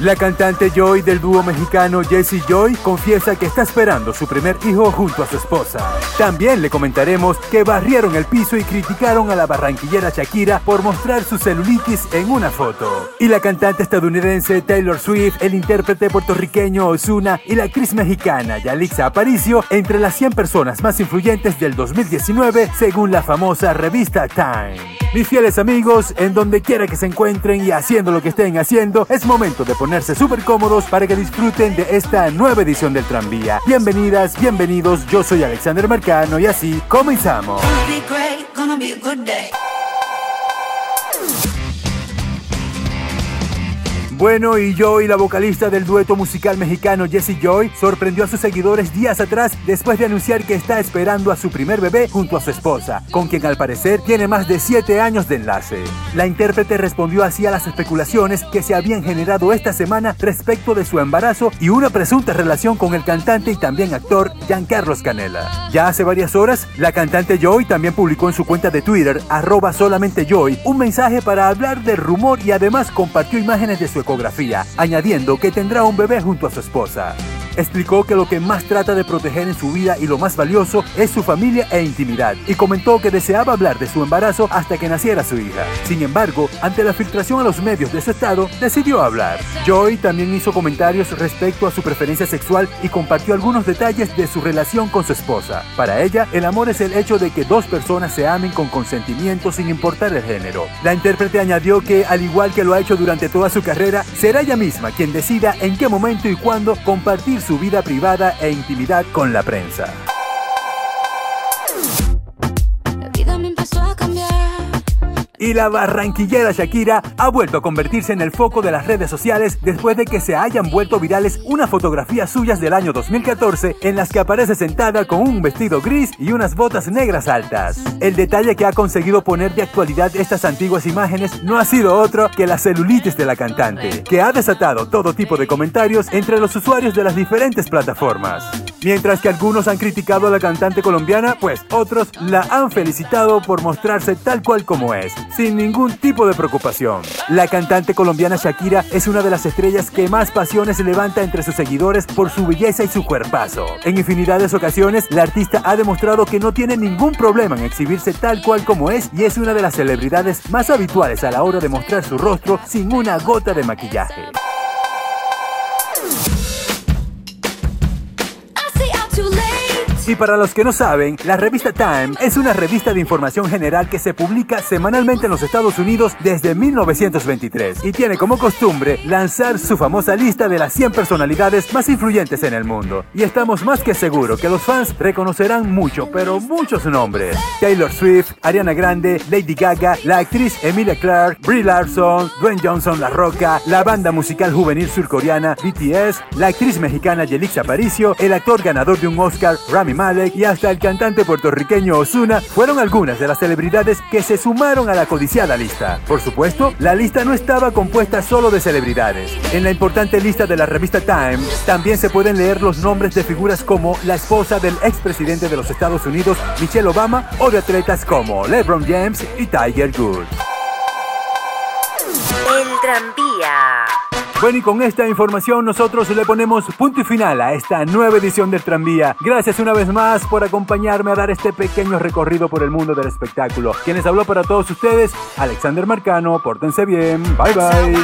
La cantante Joy del dúo mexicano Jessie Joy confiesa que está esperando su primer hijo junto a su esposa. También le comentaremos que barrieron el piso y criticaron a la barranquillera Shakira por mostrar su celulitis en una foto. Y la cantante estadounidense Taylor Swift, el intérprete puertorriqueño Ozuna y la actriz mexicana Yalixa Aparicio entre las 100 personas más influyentes del 2019 según la famosa revista Time. Mis fieles amigos, en donde quiera que se encuentren y haciendo lo que estén haciendo, es momento de ponerse súper cómodos para que disfruten de esta nueva edición del tranvía. Bienvenidas, bienvenidos, yo soy Alexander Mercano y así comenzamos. Bueno, y Joy, la vocalista del dueto musical mexicano Jessie Joy, sorprendió a sus seguidores días atrás después de anunciar que está esperando a su primer bebé junto a su esposa, con quien al parecer tiene más de 7 años de enlace. La intérprete respondió así a las especulaciones que se habían generado esta semana respecto de su embarazo y una presunta relación con el cantante y también actor Giancarlos Canela. Ya hace varias horas, la cantante Joy también publicó en su cuenta de Twitter, arroba solamente Joy, un mensaje para hablar del rumor y además compartió imágenes de su añadiendo que tendrá un bebé junto a su esposa. Explicó que lo que más trata de proteger en su vida y lo más valioso es su familia e intimidad, y comentó que deseaba hablar de su embarazo hasta que naciera su hija. Sin embargo, ante la filtración a los medios de su estado, decidió hablar. Joy también hizo comentarios respecto a su preferencia sexual y compartió algunos detalles de su relación con su esposa. Para ella, el amor es el hecho de que dos personas se amen con consentimiento sin importar el género. La intérprete añadió que, al igual que lo ha hecho durante toda su carrera, será ella misma quien decida en qué momento y cuándo compartir su vida privada e intimidad con la prensa. Y la barranquillera Shakira ha vuelto a convertirse en el foco de las redes sociales después de que se hayan vuelto virales unas fotografías suyas del año 2014 en las que aparece sentada con un vestido gris y unas botas negras altas. El detalle que ha conseguido poner de actualidad estas antiguas imágenes no ha sido otro que la celulitis de la cantante, que ha desatado todo tipo de comentarios entre los usuarios de las diferentes plataformas. Mientras que algunos han criticado a la cantante colombiana, pues otros la han felicitado por mostrarse tal cual como es, sin ningún tipo de preocupación. La cantante colombiana Shakira es una de las estrellas que más pasiones levanta entre sus seguidores por su belleza y su cuerpazo. En infinidad de ocasiones, la artista ha demostrado que no tiene ningún problema en exhibirse tal cual como es y es una de las celebridades más habituales a la hora de mostrar su rostro sin una gota de maquillaje. Y para los que no saben, la revista Time es una revista de información general que se publica semanalmente en los Estados Unidos desde 1923 y tiene como costumbre lanzar su famosa lista de las 100 personalidades más influyentes en el mundo. Y estamos más que seguros que los fans reconocerán mucho, pero muchos nombres. Taylor Swift, Ariana Grande, Lady Gaga, la actriz Emilia Clarke, Brie Larson, Dwayne Johnson La Roca, la banda musical juvenil surcoreana BTS, la actriz mexicana Yelixa Aparicio, el actor ganador de un Oscar Rami Malek y hasta el cantante puertorriqueño Osuna fueron algunas de las celebridades que se sumaron a la codiciada lista. Por supuesto, la lista no estaba compuesta solo de celebridades. En la importante lista de la revista Time también se pueden leer los nombres de figuras como la esposa del expresidente de los Estados Unidos, Michelle Obama, o de atletas como LeBron James y Tiger Woods. El tranvía. Bueno, y con esta información nosotros le ponemos punto y final a esta nueva edición del tranvía. Gracias una vez más por acompañarme a dar este pequeño recorrido por el mundo del espectáculo. Quienes habló para todos ustedes, Alexander Marcano, pórtense bien, bye bye.